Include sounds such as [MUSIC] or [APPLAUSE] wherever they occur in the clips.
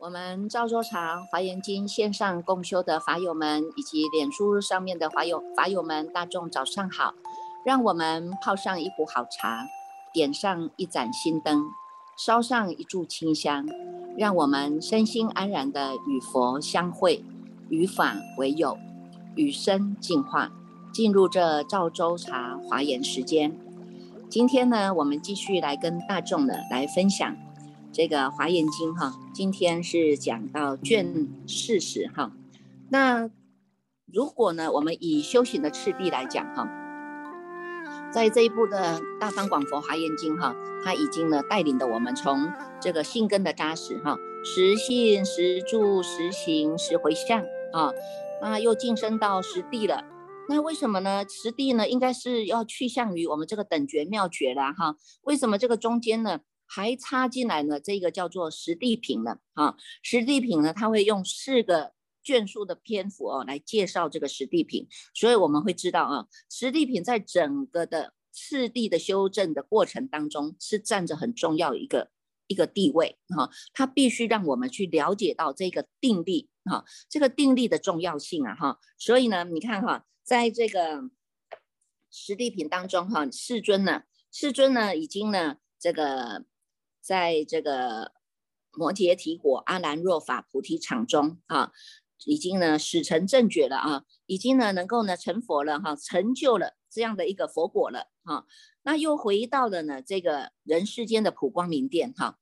我们赵州茶华严经线上共修的法友们，以及脸书上面的法友法友们，大众早上好！让我们泡上一壶好茶，点上一盏心灯，烧上一炷清香，让我们身心安然的与佛相会，与法为友，与生进化，进入这赵州茶华严时间。今天呢，我们继续来跟大众的来分享。这个《华严经》哈，今天是讲到卷四十哈。那如果呢，我们以修行的次第来讲哈，在这一部的《大方广佛华严经》哈，它已经呢带领的我们从这个信根的扎实哈，实信实住实行实回向啊，那又晋升到实地了。那为什么呢？实地呢，应该是要去向于我们这个等觉妙觉了哈。为什么这个中间呢？还插进来呢，这个叫做实地品了，啊，实地品呢，它会用四个卷数的篇幅哦来介绍这个实地品，所以我们会知道啊，实地品在整个的次第的修正的过程当中是占着很重要一个一个地位哈，它必须让我们去了解到这个定力哈，这个定力的重要性啊哈，所以呢，你看哈，在这个实地品当中哈，世尊呢，世尊呢已经呢这个。在这个摩羯提果阿兰若法菩提场中啊，已经呢始成正觉了啊，已经呢能够呢成佛了哈，成就了这样的一个佛果了哈。那又回到了呢这个人世间的普光明殿哈。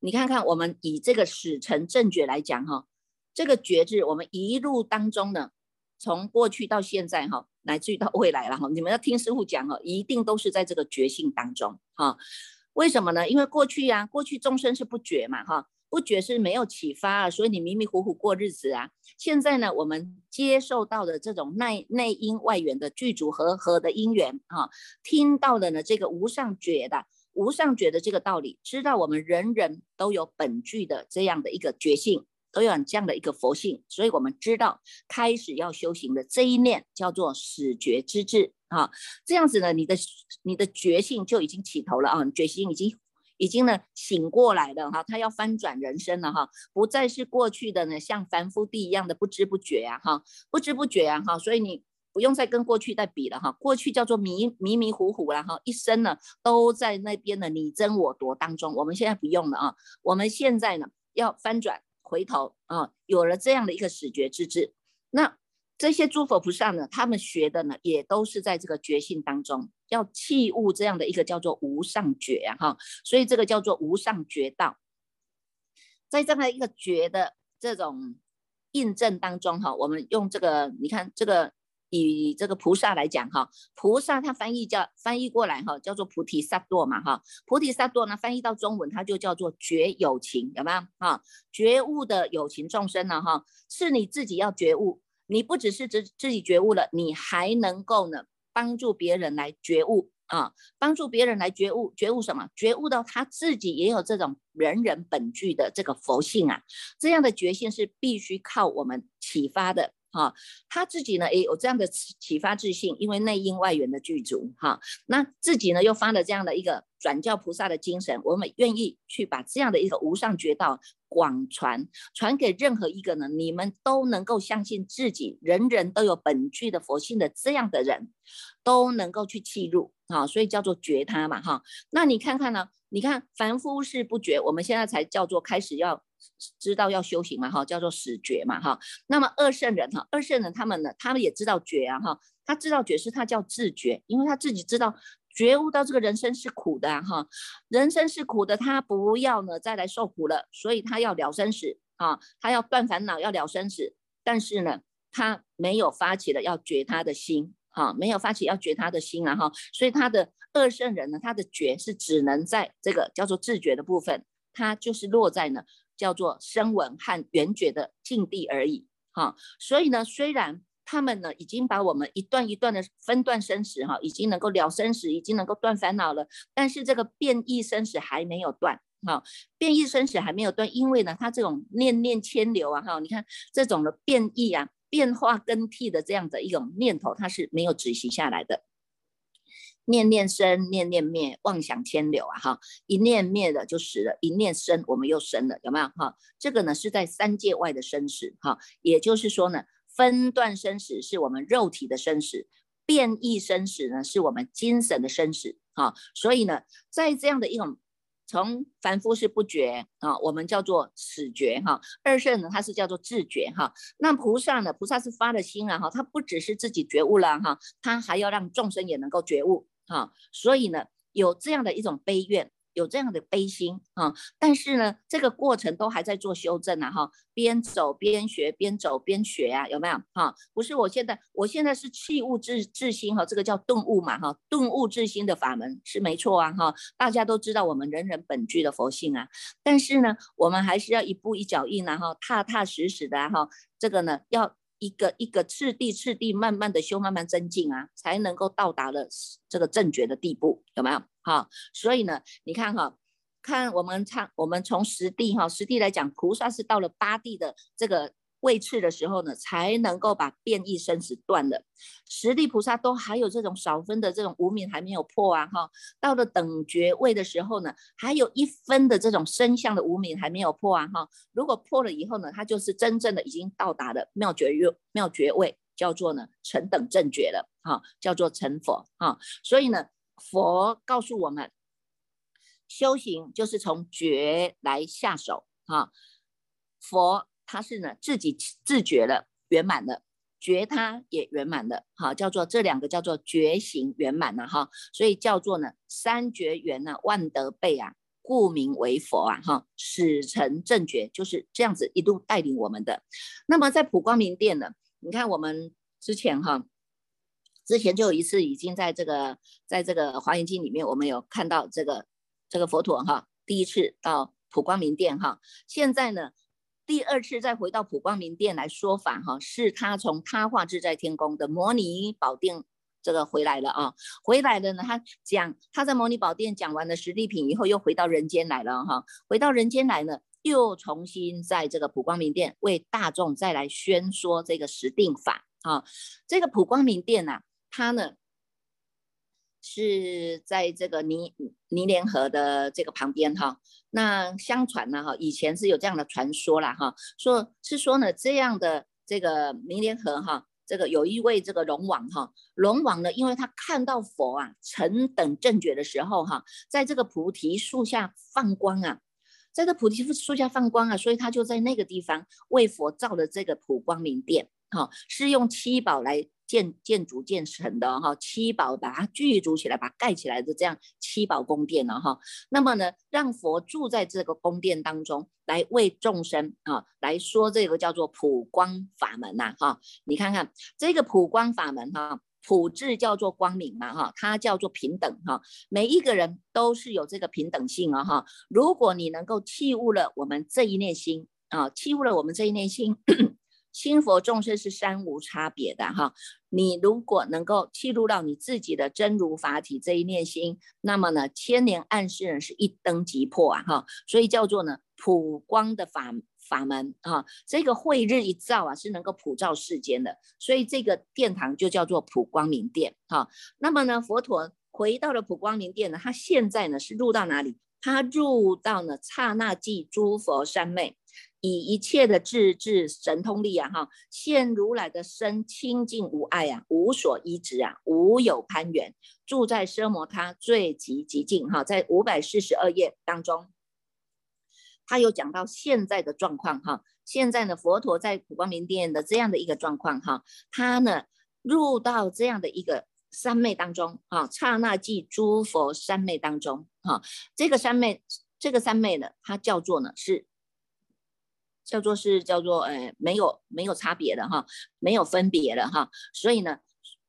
你看看我们以这个始成正觉来讲哈，这个觉字我们一路当中呢，从过去到现在哈，乃至于到未来了哈，你们要听师傅讲哈，一定都是在这个觉性当中哈。为什么呢？因为过去呀，过去众生是不觉嘛，哈，不觉是没有启发啊，所以你迷迷糊糊过日子啊。现在呢，我们接受到的这种内内因外缘的具足和合的因缘啊，听到的呢这个无上觉的无上觉的这个道理，知道我们人人都有本具的这样的一个觉性。都有这样的一个佛性，所以我们知道开始要修行的这一念叫做始觉之智啊，这样子呢，你的你的觉性就已经起头了啊，觉性已经已经呢醒过来了哈，他要翻转人生了哈，不再是过去的呢像凡夫地一样的不知不觉呀哈，不知不觉呀哈，所以你不用再跟过去再比了哈，过去叫做迷迷迷糊糊了哈，一生呢都在那边的你争我夺当中，我们现在不用了啊，我们现在呢要翻转。回头啊，有了这样的一个始觉之智，那这些诸佛菩萨呢，他们学的呢，也都是在这个觉性当中，要器物这样的一个叫做无上觉啊，哈，所以这个叫做无上觉道，在这样的一个觉的这种印证当中哈，我们用这个，你看这个。以这个菩萨来讲哈，菩萨他翻译叫翻译过来哈，叫做菩提萨埵嘛哈，菩提萨埵呢翻译到中文，它就叫做觉有情，有没有哈？觉悟的有情众生呢哈，是你自己要觉悟，你不只是自自己觉悟了，你还能够呢帮助别人来觉悟啊，帮助别人来觉悟，觉悟什么？觉悟到他自己也有这种人人本具的这个佛性啊，这样的觉性是必须靠我们启发的。哈，他自己呢也有这样的启发自信，因为内因外缘的具足哈，那自己呢又发了这样的一个转教菩萨的精神，我们愿意去把这样的一个无上觉道广传，传给任何一个呢，你们都能够相信自己，人人都有本具的佛性的这样的人，都能够去契入啊，所以叫做觉他嘛哈。那你看看呢？你看凡夫是不觉，我们现在才叫做开始要。知道要修行嘛哈，叫做始觉嘛哈。那么二圣人哈，二圣人他们呢，他们也知道觉啊哈，他知道觉是他叫自觉，因为他自己知道觉悟到这个人生是苦的哈，人生是苦的，他不要呢再来受苦了，所以他要了生死啊，他要断烦恼，要了生死。但是呢，他没有发起了要觉他的心哈，没有发起要觉他的心啊哈，所以他的二圣人呢，他的觉是只能在这个叫做自觉的部分，他就是落在呢。叫做声闻和缘觉的境地而已，哈，所以呢，虽然他们呢已经把我们一段一段的分段生死，哈，已经能够了生死，已经能够断烦恼了，但是这个变异生死还没有断，哈，变异生死还没有断，因为呢，它这种念念牵流啊，哈，你看这种的变异啊，变化更替的这样的一种念头，它是没有止息下来的。念念生，念念灭，妄想牵流啊哈，一念灭了就死了，一念生我们又生了，有没有哈？这个呢是在三界外的生死哈，也就是说呢，分段生死是我们肉体的生死，变异生死呢是我们精神的生死哈，所以呢，在这样的一种。从凡夫是不觉啊，我们叫做始觉哈。二圣呢，它是叫做自觉哈。那菩萨呢，菩萨是发了心了哈，他不只是自己觉悟了哈，他还要让众生也能够觉悟哈。所以呢，有这样的一种悲怨。有这样的悲心啊，但是呢，这个过程都还在做修正啊，哈，边走边学，边走边学啊，有没有哈？不是，我现在我现在是弃物自自心哈，这个叫顿悟嘛哈，顿悟自心的法门是没错啊哈，大家都知道我们人人本具的佛性啊，但是呢，我们还是要一步一脚印啊哈，踏踏实实的哈，这个呢要。一个一个次第次第慢慢的修，慢慢增进啊，才能够到达了这个正觉的地步，有没有？哈，所以呢，你看哈，看我们唱，我们从实地哈，实地来讲，菩萨是到了八地的这个。位次的时候呢，才能够把变异生死断了。十地菩萨都还有这种少分的这种无名还没有破啊，哈。到了等觉位的时候呢，还有一分的这种身相的无名还没有破啊，哈。如果破了以后呢，他就是真正的已经到达了妙觉位，妙觉位叫做呢成等正觉了，哈，叫做成佛，哈。所以呢，佛告诉我们，修行就是从觉来下手，哈。佛。他是呢自己自觉了圆满了，觉他也圆满了，哈，叫做这两个叫做觉醒圆满了哈，所以叫做呢三觉圆呢万德备啊，故名为佛啊哈，始成正觉就是这样子一路带领我们的。那么在普光明殿呢，你看我们之前哈，之前就有一次已经在这个在这个华严经里面，我们有看到这个这个佛陀哈，第一次到普光明殿哈，现在呢。第二次再回到普光明殿来说法，哈，是他从他化自在天宫的摩尼宝殿这个回来了啊，回来了呢，他讲他在摩尼宝殿讲完了实地品以后，又回到人间来了哈，回到人间来呢，又重新在这个普光明殿为大众再来宣说这个实定法啊，这个普光明殿呐，它呢。是在这个泥泥莲河的这个旁边哈，那相传呢哈，以前是有这样的传说啦哈，说是说呢这样的这个泥莲河哈，这个有一位这个龙王哈，龙王呢，因为他看到佛啊成等正觉的时候哈，在这个菩提树下放光啊，在这菩提树下放光啊，所以他就在那个地方为佛造了这个普光明殿哈，是用七宝来。建建筑建成的哈七宝把它聚足起来，把它盖起来的这样七宝宫殿了哈。那么呢，让佛住在这个宫殿当中，来为众生啊来说这个叫做普光法门呐哈。你看看这个普光法门哈，普字叫做光明嘛哈，它叫做平等哈，每一个人都是有这个平等性啊哈。如果你能够弃悟了我们这一念心啊，弃悟了我们这一念心。心佛众生是三无差别的哈，你如果能够记录到你自己的真如法体这一念心，那么呢，千年暗示人是一灯即破啊哈，所以叫做呢普光的法法门啊，这个慧日一照啊，是能够普照世间的，所以这个殿堂就叫做普光明殿哈。那么呢，佛陀回到了普光明殿呢，他现在呢是入到哪里？他入到呢刹那即诸佛三昧。以一切的智智神通力啊，哈，现如来的身清净无碍啊，无所依止啊，无有攀缘，住在奢摩他最极极静哈，在五百四十二页当中，他有讲到现在的状况哈，现在呢，佛陀在普光明殿的这样的一个状况哈，他呢入到这样的一个三昧当中啊，刹那即诸佛三昧当中哈，这个三昧，这个三昧呢，它叫做呢是。叫做是叫做呃没有没有差别的哈，没有分别的哈，所以呢，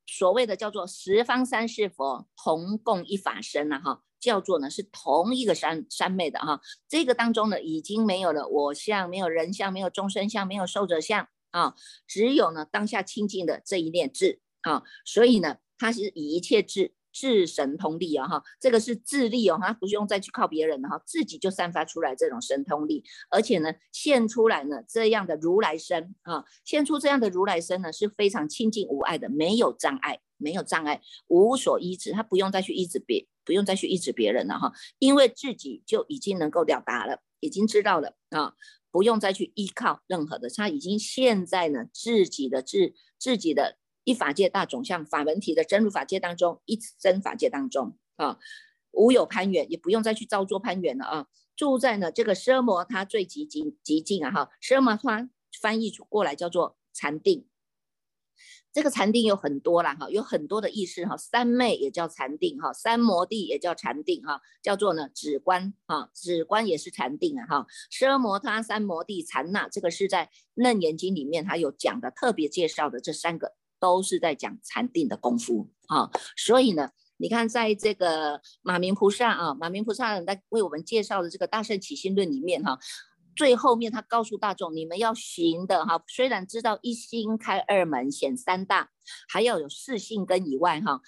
所谓的叫做十方三世佛同共一法身呐哈，叫做呢是同一个三三昧的哈，这个当中呢已经没有了我相，没有人相，没有众生相，没有寿者相啊，只有呢当下清净的这一念智啊，所以呢它是以一切智。智神通力啊哈，这个是智力哦，它不用再去靠别人的哈，自己就散发出来这种神通力，而且呢，现出来呢这样的如来身啊，现出这样的如来身呢是非常清净无碍的，没有障碍没有障碍，无所依止，他不用再去依止别，不用再去依止别人了哈，因为自己就已经能够了达了，已经知道了啊，不用再去依靠任何的，他已经现在呢自己的自自己的一法界大总相法门体的真如法界当中，一真法界当中啊，无有攀缘，也不用再去造作攀缘了啊，住在呢这个奢摩他最极极极静啊哈，奢摩他翻译过来叫做禅定。这个禅定有很多啦，哈，有很多的意思哈。三昧也叫禅定哈，三摩地也叫禅定哈，叫做呢止观哈，止观也是禅定啊哈。奢摩他、三摩地、禅那，这个是在楞严经里面它有讲的，特别介绍的这三个都是在讲禅定的功夫啊。所以呢，你看在这个马明菩萨啊，马明菩萨在为我们介绍的这个大圣起心论里面哈。最后面，他告诉大众，你们要行的哈，虽然知道一心开二门显三大，还要有四性根以外哈，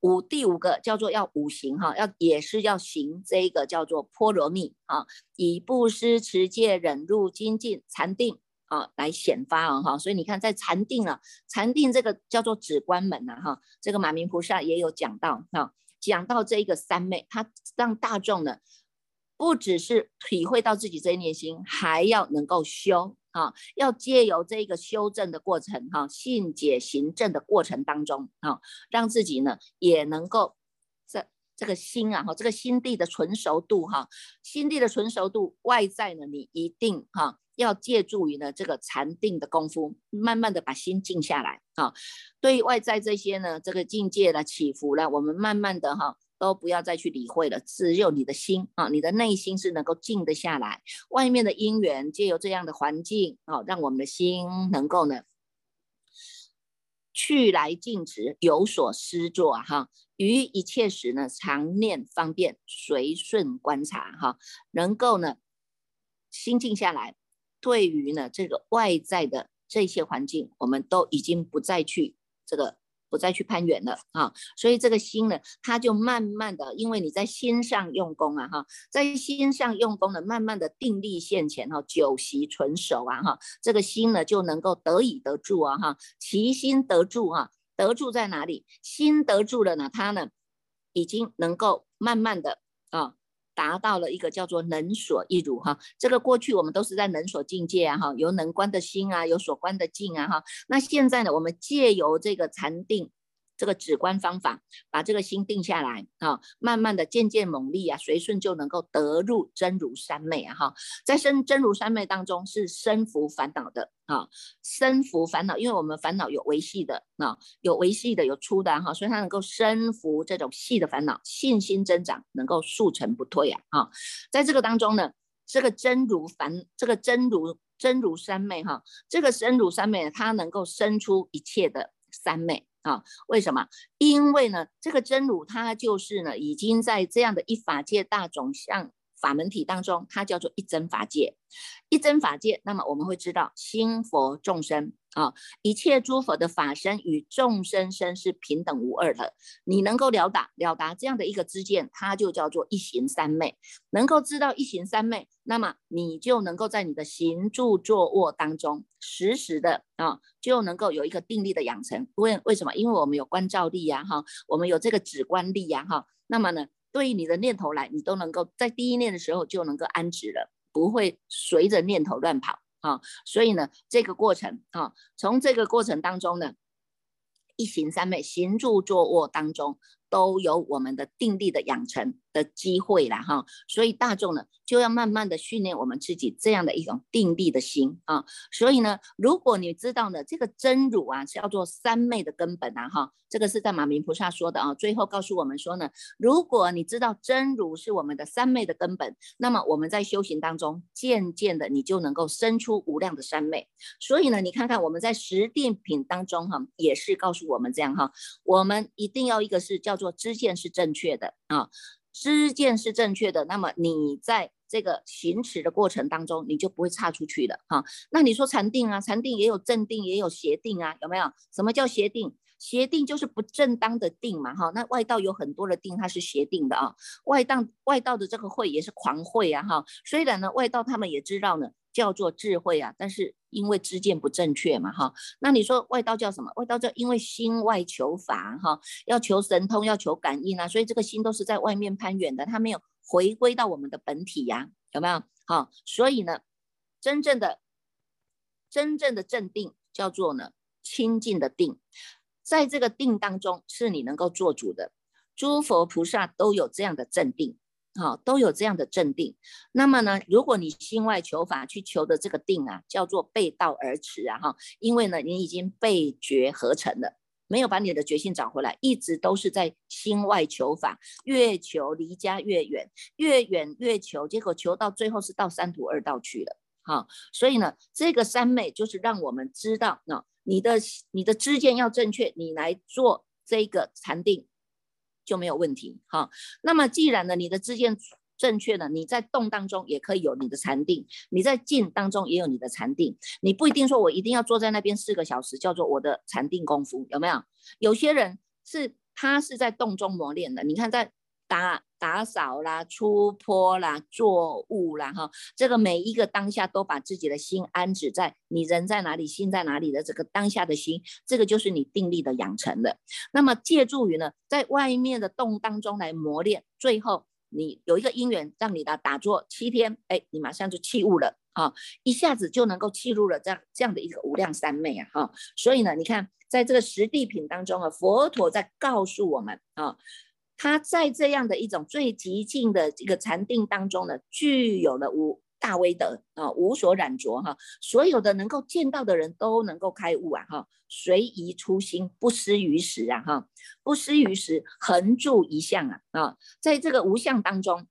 五第五个叫做要五行哈，要也是要行这一个叫做波罗蜜啊，以布施持戒忍辱精进禅定啊来显发啊哈，所以你看在禅定啊，禅定这个叫做止观门呐哈，这个马明菩萨也有讲到哈，讲到这一个三昧，他让大众呢。不只是体会到自己这一念心，还要能够修啊，要借由这个修正的过程哈，信解行正的过程当中啊，让自己呢也能够这这个心啊哈，这个心地的纯熟度哈，心地的纯熟度外在呢，你一定哈要借助于呢这个禅定的功夫，慢慢的把心静下来啊，对外在这些呢这个境界的起伏呢，我们慢慢的哈。都不要再去理会了，只有你的心啊，你的内心是能够静得下来。外面的因缘借由这样的环境啊，让我们的心能够呢去来静止，有所思作哈。于一切时呢，常念方便，随顺观察哈，能够呢心静下来。对于呢这个外在的这些环境，我们都已经不再去这个。不再去攀援了啊，所以这个心呢，它就慢慢的，因为你在心上用功啊哈，在心上用功呢，慢慢的定力现前哈，久习纯熟啊哈，这个心呢就能够得以得住啊哈，其心得住啊，得住在哪里？心得住了呢，它呢已经能够慢慢的啊。达到了一个叫做能所一如哈，这个过去我们都是在能所境界啊哈，有能观的心啊，有所观的境啊哈，那现在呢，我们借由这个禅定。这个止观方法，把这个心定下来啊，慢慢的渐渐猛力啊，随顺就能够得入真如三昧啊哈，在生真如三昧当中是生福烦恼的啊，生福烦恼，因为我们烦恼有维系的啊，有维系的有粗的哈，所以它能够生福这种细的烦恼，信心增长，能够速成不退啊哈，在这个当中呢，这个真如烦，这个真如真如三昧哈，这个真如三昧它能够生出一切的三昧。啊，为什么？因为呢，这个真如它就是呢，已经在这样的一法界大种相法门体当中，它叫做一真法界，一真法界。那么我们会知道，心佛众生。啊，一切诸佛的法身与众生身是平等无二的。你能够了达了达这样的一个知见，它就叫做一行三昧。能够知道一行三昧，那么你就能够在你的行住坐卧当中，时时的啊，就能够有一个定力的养成。为为什么？因为我们有观照力呀，哈，我们有这个止观力呀，哈。那么呢，对于你的念头来，你都能够在第一念的时候就能够安止了，不会随着念头乱跑。啊，所以呢，这个过程啊，从这个过程当中呢，一行三昧，行住坐卧当中。都有我们的定力的养成的机会了哈，所以大众呢就要慢慢的训练我们自己这样的一种定力的心啊。所以呢，如果你知道呢，这个真如啊叫做三昧的根本啊哈，这个是在马明菩萨说的啊。最后告诉我们说呢，如果你知道真如是我们的三昧的根本，那么我们在修行当中渐渐的你就能够生出无量的三昧。所以呢，你看看我们在十定品当中哈，也是告诉我们这样哈，我们一定要一个是叫做。知见是正确的啊，知见是正确的，那么你在这个行持的过程当中，你就不会差出去了哈。那你说禅定啊，禅定也有正定，也有邪定啊，有没有？什么叫邪定？邪定就是不正当的定嘛哈。那外道有很多的定，它是邪定的啊。外道外道的这个会也是狂会啊哈。虽然呢，外道他们也知道呢。叫做智慧啊，但是因为知见不正确嘛，哈，那你说外道叫什么？外道叫因为心外求法，哈，要求神通，要求感应啊，所以这个心都是在外面攀援的，它没有回归到我们的本体呀，有没有？好，所以呢，真正的真正的镇定叫做呢清净的定，在这个定当中是你能够做主的，诸佛菩萨都有这样的镇定。好，都有这样的镇定。那么呢，如果你心外求法去求的这个定啊，叫做背道而驰啊，哈，因为呢，你已经被觉合成了，没有把你的决心找回来，一直都是在心外求法，越求离家越远，越远越求，结果求到最后是到三途二道去了。好，所以呢，这个三昧就是让我们知道，那你的你的知见要正确，你来做这个禅定。就没有问题哈。那么既然呢，你的知见正确了，你在动当中也可以有你的禅定，你在静当中也有你的禅定。你不一定说我一定要坐在那边四个小时，叫做我的禅定功夫，有没有？有些人是他是在动中磨练的。你看在。打打扫啦，出坡啦，作物啦，哈，这个每一个当下都把自己的心安置在你人在哪里，心在哪里的这个当下的心，这个就是你定力的养成的。那么借助于呢，在外面的动当中来磨练，最后你有一个因缘让你的打坐七天，哎，你马上就弃悟了啊，一下子就能够契入了这样这样的一个无量三昧啊，哈。所以呢，你看在这个实地品当中啊，佛陀在告诉我们啊。他在这样的一种最极静的这个禅定当中呢，具有了无大威德啊，无所染着哈，所有的能够见到的人都能够开悟啊哈，随宜初心，不失于时啊哈，不失于时，恒住一相啊啊，在这个无相当中，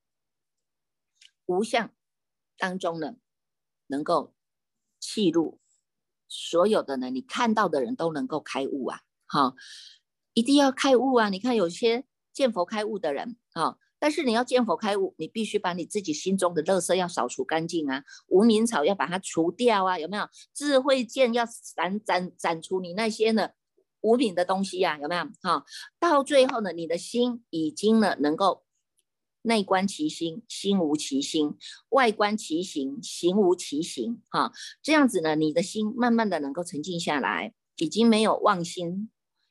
无相当中呢，能够契入所有的呢，你看到的人都能够开悟啊，哈，一定要开悟啊，你看有些。见佛开悟的人啊，但是你要见佛开悟，你必须把你自己心中的垃圾要扫除干净啊，无名草要把它除掉啊，有没有？智慧剑要斩斩斩除你那些呢无名的东西呀，有没有？哈，到最后呢，你的心已经呢能够内观其心，心无其心；外观其行，行无其行。哈，这样子呢，你的心慢慢的能够沉静下来，已经没有妄心，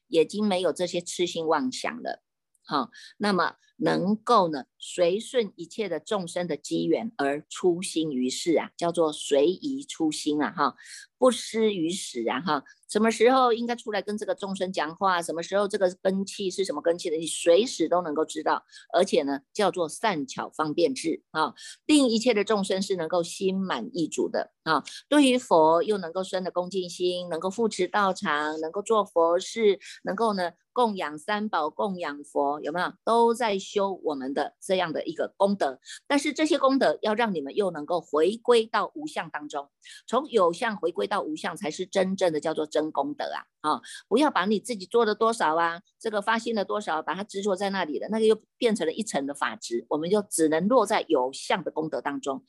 已经没有这些痴心妄想了。好，那么能够呢随顺一切的众生的机缘而出心于世啊，叫做随宜出心啊，哈，不失于时啊，哈。什么时候应该出来跟这个众生讲话？什么时候这个根气是什么根气的？你随时都能够知道，而且呢，叫做善巧方便智啊，令一切的众生是能够心满意足的啊。对于佛又能够生的恭敬心，能够扶持道场，能够做佛事，能够呢供养三宝，供养佛，有没有？都在修我们的这样的一个功德。但是这些功德要让你们又能够回归到无相当中，从有相回归到无相，才是真正的叫做真。功德啊，啊，不要把你自己做了多少啊，这个发心了多少，把它执着在那里的，那个又变成了一层的法执，我们就只能落在有相的功德当中。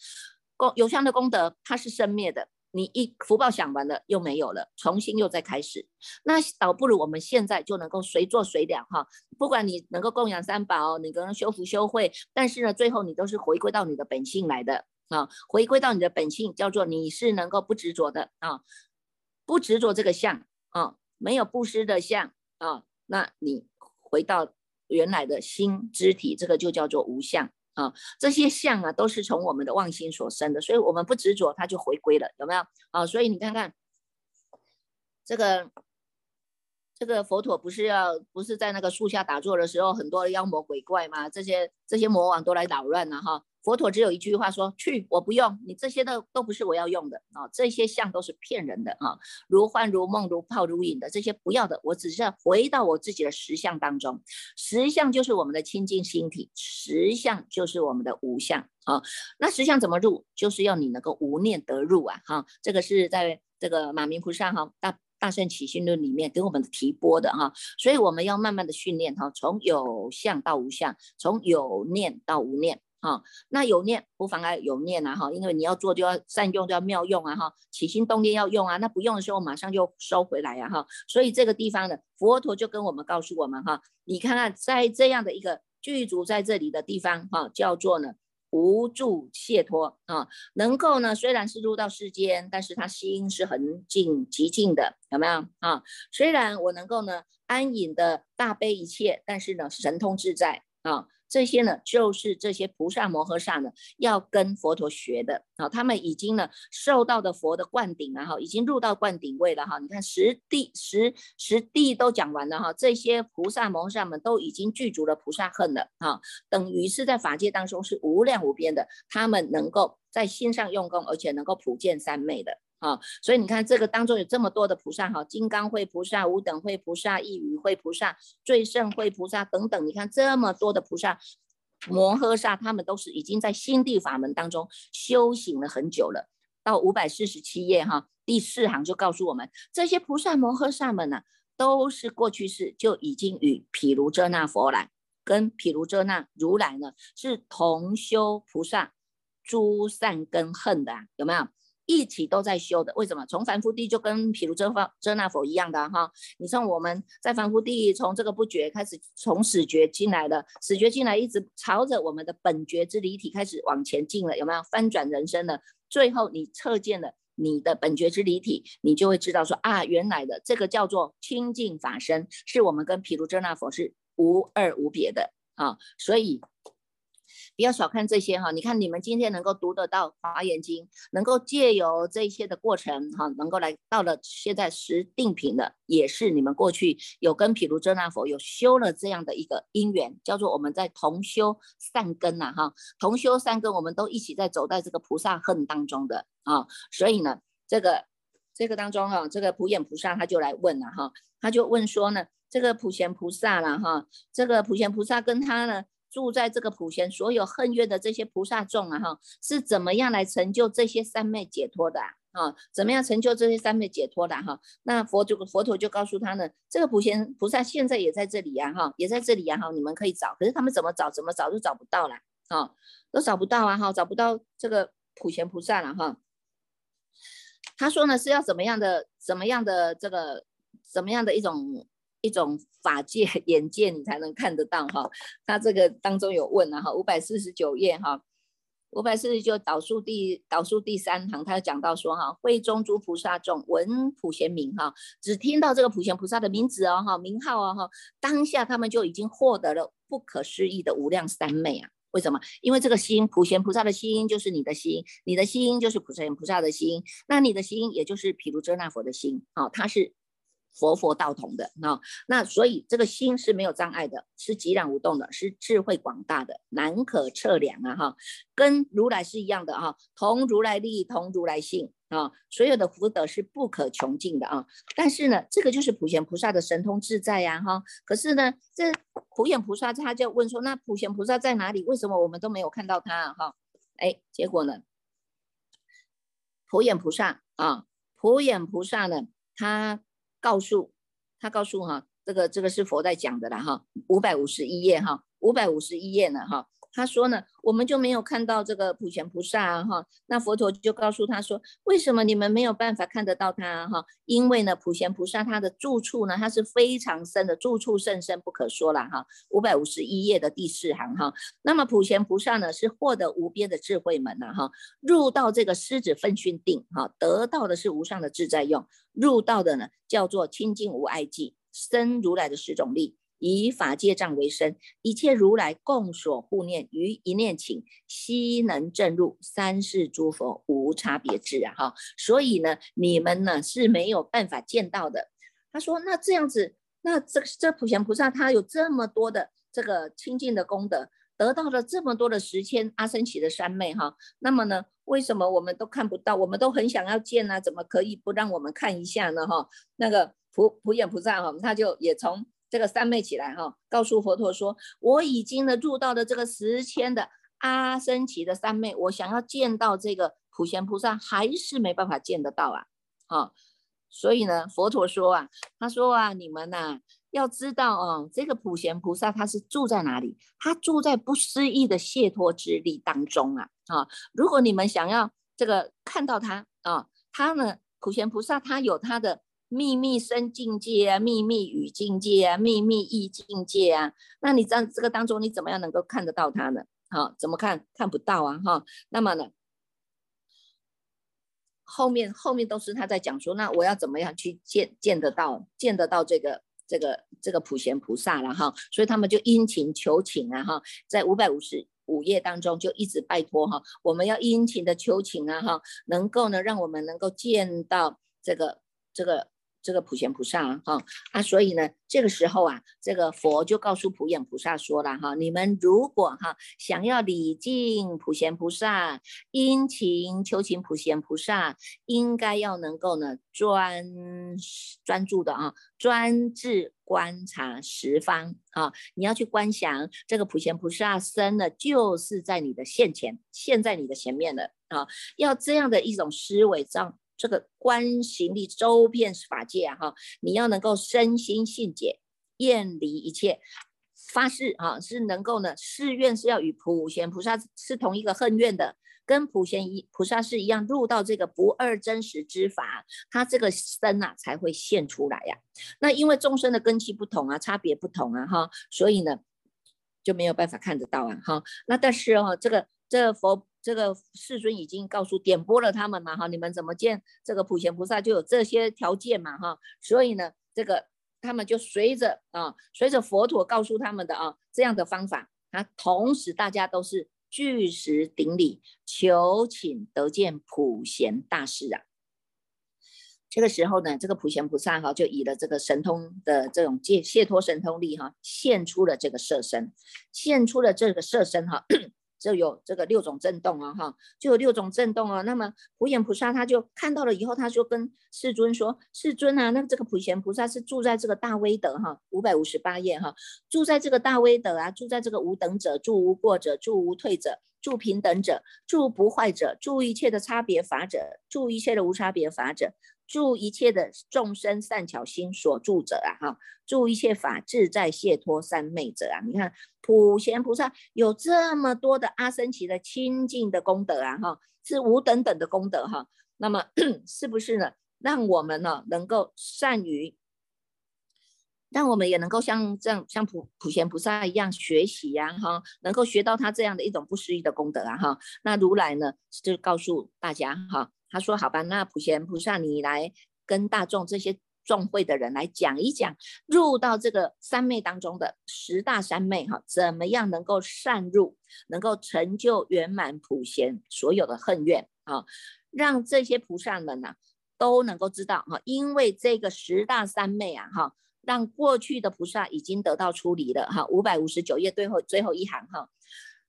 功有相的功德，它是生灭的，你一福报享完了又没有了，重新又再开始。那倒不如我们现在就能够随做随了哈，不管你能够供养三宝，你能修福修慧，但是呢，最后你都是回归到你的本性来的啊，回归到你的本性，叫做你是能够不执着的啊。不执着这个相啊，没有布施的相啊，那你回到原来的心肢体，这个就叫做无相啊。这些相啊，都是从我们的妄心所生的，所以我们不执着，它就回归了，有没有啊？所以你看看这个这个佛陀不是要不是在那个树下打坐的时候，很多妖魔鬼怪嘛，这些这些魔王都来捣乱了哈。佛陀只有一句话说：“去，我不用你这些的，都不是我要用的啊！这些相都是骗人的啊，如幻如梦如泡如影的这些不要的，我只是要回到我自己的实相当中。实相就是我们的清净心体，实相就是我们的无相啊。那实相怎么入？就是要你能够无念得入啊！哈，这个是在这个马明菩萨哈大大圣起心论里面给我们提拨的哈，所以我们要慢慢的训练哈，从有相到无相，从有念到无念。哈，那有念不妨碍有念啊哈，因为你要做就要善用，就要妙用啊哈，起心动念要用啊，那不用的时候马上就收回来呀哈，所以这个地方呢，佛陀就跟我们告诉我们哈，你看看在这样的一个具足在这里的地方哈，叫做呢无助解脱啊，能够呢，虽然是入到世间，但是他心是很静极静的，有没有啊？虽然我能够呢安隐的大悲一切，但是呢神通自在啊。这些呢，就是这些菩萨摩诃萨呢，要跟佛陀学的啊。他们已经呢，受到的佛的灌顶了哈，已经入到灌顶位了哈。你看十地十十地都讲完了哈，这些菩萨摩诃萨们都已经具足了菩萨恨了啊，等于是在法界当中是无量无边的，他们能够在心上用功，而且能够普见三昧的。啊，所以你看这个当中有这么多的菩萨哈，金刚会菩萨、五等会菩萨、一语会菩萨、最胜会菩萨等等，你看这么多的菩萨摩诃萨，他们都是已经在心地法门当中修行了很久了。到五百四十七页哈，第四行就告诉我们，这些菩萨摩诃萨们呢，都是过去世就已经与毗卢遮那佛来跟毗卢遮那如来呢是同修菩萨诸善根恨的，有没有？一起都在修的，为什么？从凡夫地就跟毗卢遮方遮那佛一样的哈，你像我们在凡夫地，从这个不觉开始，从始觉进来的，始觉进来一直朝着我们的本觉之离体开始往前进了，有没有翻转人生的？最后你测见了你的本觉之离体，你就会知道说啊，原来的这个叫做清净法身，是我们跟毗卢遮那佛是无二无别的啊，所以。不要小看这些哈，你看你们今天能够读得到《华严经》，能够借由这些的过程哈，能够来到了现在实定品的，也是你们过去有跟毗卢遮那佛有修了这样的一个因缘，叫做我们在同修善根呐哈，同修善根，我们都一起在走在这个菩萨恨当中的啊，所以呢，这个这个当中哈，这个普眼菩萨他就来问了哈，他就问说呢，这个普贤菩萨了哈，这个普贤菩萨跟他呢。住在这个普贤所有恨怨的这些菩萨众啊，哈，是怎么样来成就这些三昧解脱的啊？怎么样成就这些三昧解脱的哈？那佛就佛陀就告诉他呢，这个普贤菩萨现在也在这里呀，哈，也在这里呀，哈，你们可以找，可是他们怎么找？怎么找都找不到了，啊，都找不到啊，哈，找不到这个普贤菩萨了，哈。他说呢，是要怎么样的，怎么样的这个，怎么样的一种。一种法界眼界，你才能看得到哈。他这个当中有问了哈，五百四十九页哈，五百四十九导数第导数第三行，他讲到说哈，会中诸菩萨众闻普贤名哈，只听到这个普贤菩萨的名字哦哈，名号哦哈，当下他们就已经获得了不可思议的无量三昧啊。为什么？因为这个心普贤菩萨的心就是你的心，你的心就是普贤菩萨的心，那你的心也就是毗卢遮那佛的心啊，它是。佛佛道同的啊，那所以这个心是没有障碍的，是寂然无动的，是智慧广大的，难可测量啊哈，跟如来是一样的哈，同如来力，同如来性啊，所有的福德是不可穷尽的啊。但是呢，这个就是普贤菩萨的神通自在呀哈。可是呢，这普贤菩萨他就问说，那普贤菩萨在哪里？为什么我们都没有看到他哈？哎，结果呢，普眼菩萨啊，普眼菩萨呢，他。告诉他，告诉哈，这个这个是佛在讲的啦哈，五百五十一页哈，五百五十一页呢哈。他说呢，我们就没有看到这个普贤菩萨啊哈，那佛陀就告诉他说，为什么你们没有办法看得到他哈？因为呢，普贤菩萨他的住处呢，他是非常深的，住处甚深不可说了哈。五百五十一页的第四行哈，那么普贤菩萨呢，是获得无边的智慧门呐哈，入到这个狮子分训定哈，得到的是无上的自在用，入到的呢叫做清净无碍际，生如来的十种力。以法界障为身，一切如来共所护念，于一念请，悉能证入三世诸佛无差别智啊！哈，所以呢，你们呢是没有办法见到的。他说：“那这样子，那这这普贤菩萨他有这么多的这个清净的功德，得到了这么多的十千阿僧祇的三昧哈，那么呢，为什么我们都看不到？我们都很想要见呢？怎么可以不让我们看一下呢？哈，那个普普眼菩萨哈，他就也从。”这个三昧起来哈，告诉佛陀说，我已经呢入到了这个十千的阿僧祇的三昧，我想要见到这个普贤菩萨，还是没办法见得到啊，啊，所以呢，佛陀说啊，他说啊，你们呐要知道哦，这个普贤菩萨他是住在哪里？他住在不思议的解脱之力当中啊，啊，如果你们想要这个看到他啊，他呢普贤菩萨他有他的。秘密生境界啊，秘密语境界啊，秘密意境界啊，那你在这个当中，你怎么样能够看得到它呢？哈，怎么看看不到啊？哈，那么呢，后面后面都是他在讲说，那我要怎么样去见见得到，见得到这个这个这个普贤菩萨了哈？所以他们就殷勤求请啊哈，在五百五十五页当中就一直拜托哈，我们要殷勤的求请啊哈，能够呢让我们能够见到这个这个。这个普贤菩萨哈啊，所以呢，这个时候啊，这个佛就告诉普眼菩萨说了哈，你们如果哈想要礼敬普贤菩萨，殷勤求请普贤菩萨，应该要能够呢专专注的啊，专制观察十方啊，你要去观想这个普贤菩萨身呢，就是在你的现前，现在你的前面的啊，要这样的一种思维这样。这个观行力周遍法界啊，哈，你要能够身心信解，厌离一切发誓啊，是能够呢誓愿是要与普贤菩萨是同一个恨愿的，跟普贤一菩萨是一样入到这个不二真实之法，他这个身呐才会现出来呀。那因为众生的根器不同啊，差别不同啊，哈，所以呢就没有办法看得到啊，哈。那但是哦，这个这佛。这个世尊已经告诉点拨了他们嘛哈，你们怎么见这个普贤菩萨就有这些条件嘛哈，所以呢，这个他们就随着啊，随着佛陀告诉他们的啊这样的方法啊，同时大家都是据实顶礼，求请得见普贤大士啊。这个时候呢，这个普贤菩萨哈就以了这个神通的这种借解脱神通力哈，现出了这个色身，现出了这个色身哈。就有这个六种震动啊，哈，就有六种震动啊。那么普贤菩萨他就看到了以后，他就跟世尊说：“世尊啊，那这个普贤菩萨是住在这个大威德哈，五百五十八页哈，住在这个大威德啊，住在这个无等者，住无过者，住无退者，住平等者，住不坏者，住一切的差别法者，住一切的无差别法者。”助一切的众生善巧心所住者啊，哈，助一切法自在解脱三昧者啊，你看普贤菩萨有这么多的阿僧祇的清净的功德啊，哈，是无等等的功德哈，那么 [CLEARS THROAT] 是不是呢？让我们呢能够善于，让我们也能够像这样像普普贤菩萨一样学习呀，哈，能够学到他这样的一种不思议的功德啊，哈，那如来呢就告诉大家哈。他说：“好吧，那普贤菩萨，你来跟大众这些众会的人来讲一讲，入到这个三昧当中的十大三昧，哈，怎么样能够善入，能够成就圆满普贤所有的恨愿啊？让这些菩萨们呐都能够知道哈，因为这个十大三昧啊，哈，让过去的菩萨已经得到处理了哈。五百五十九页最后最后一行哈。”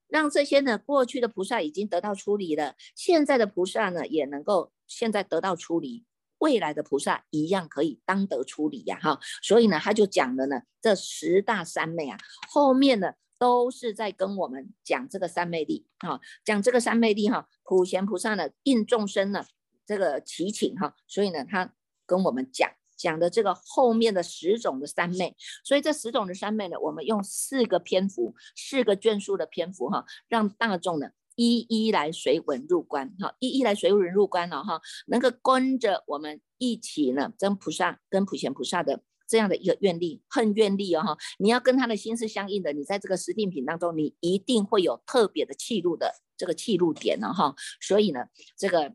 让这些呢过去的菩萨已经得到处理了，现在的菩萨呢也能够现在得到处理，未来的菩萨一样可以当得处理呀哈。所以呢他就讲了呢这十大三昧啊，后面呢都是在跟我们讲这个三昧力哈，讲这个三昧力哈，普贤菩萨呢应众生呢这个祈请哈，所以呢他跟我们讲。讲的这个后面的十种的三昧，所以这十种的三昧呢，我们用四个篇幅、四个卷数的篇幅哈，让大众呢一一来随稳入关哈，一一来随稳入关了哈，能够跟着我们一起呢，跟菩萨、跟普贤菩萨的这样的一个愿力、恨愿力哦哈，你要跟他的心是相应的，你在这个十定品当中，你一定会有特别的气入的这个气入点了哈，所以呢，这个。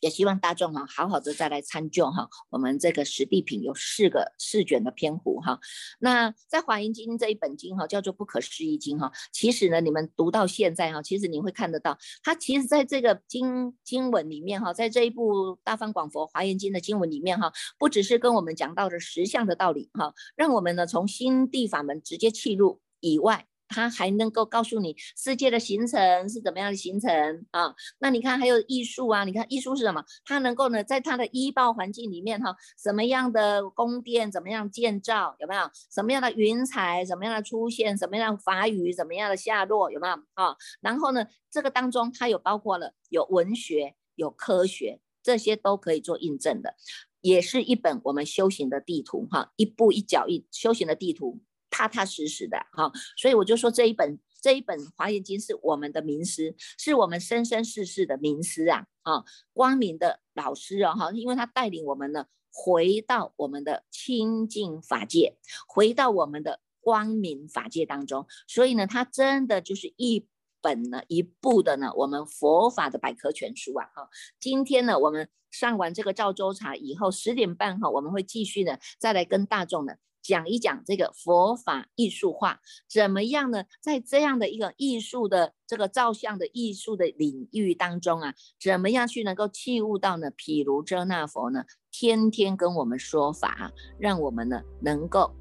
也希望大众哈，好好的再来参究哈，我们这个实地品有四个四卷的篇幅哈。那在华严经这一本经哈，叫做不可思议经哈。其实呢，你们读到现在哈，其实你会看得到，它其实在这个经经文里面哈，在这一部大方广佛华严经的经文里面哈，不只是跟我们讲到的实相的道理哈，让我们呢从心地法门直接切入以外。它还能够告诉你世界的形成是怎么样的形成啊？那你看还有艺术啊？你看艺术是什么？它能够呢，在它的医报环境里面哈，什么样的宫殿怎么样建造？有没有什么样的云彩怎么样的出现？什么样的法语怎么样的下落？有没有啊？然后呢，这个当中它有包括了有文学、有科学，这些都可以做印证的，也是一本我们修行的地图哈，一步一脚印修行的地图。踏踏实实的哈，所以我就说这一本这一本华严经是我们的名师，是我们生生世世的名师啊啊，光明的老师啊哈，因为他带领我们呢回到我们的清净法界，回到我们的光明法界当中，所以呢，他真的就是一本呢，一部的呢，我们佛法的百科全书啊，哈。今天呢，我们上完这个赵州茶以后，十点半哈，我们会继续呢，再来跟大众呢讲一讲这个佛法艺术化怎么样呢？在这样的一个艺术的这个照相的艺术的领域当中啊，怎么样去能够器悟到呢？譬如遮那佛呢，天天跟我们说法，让我们呢能够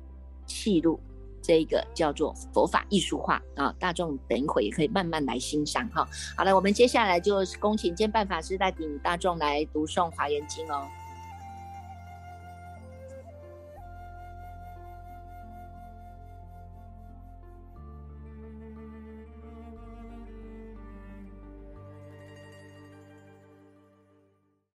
契入。这个叫做佛法艺术化啊，大众等一会也可以慢慢来欣赏哈。好了，我们接下来就恭请监办法师带领大众来读诵华严经哦。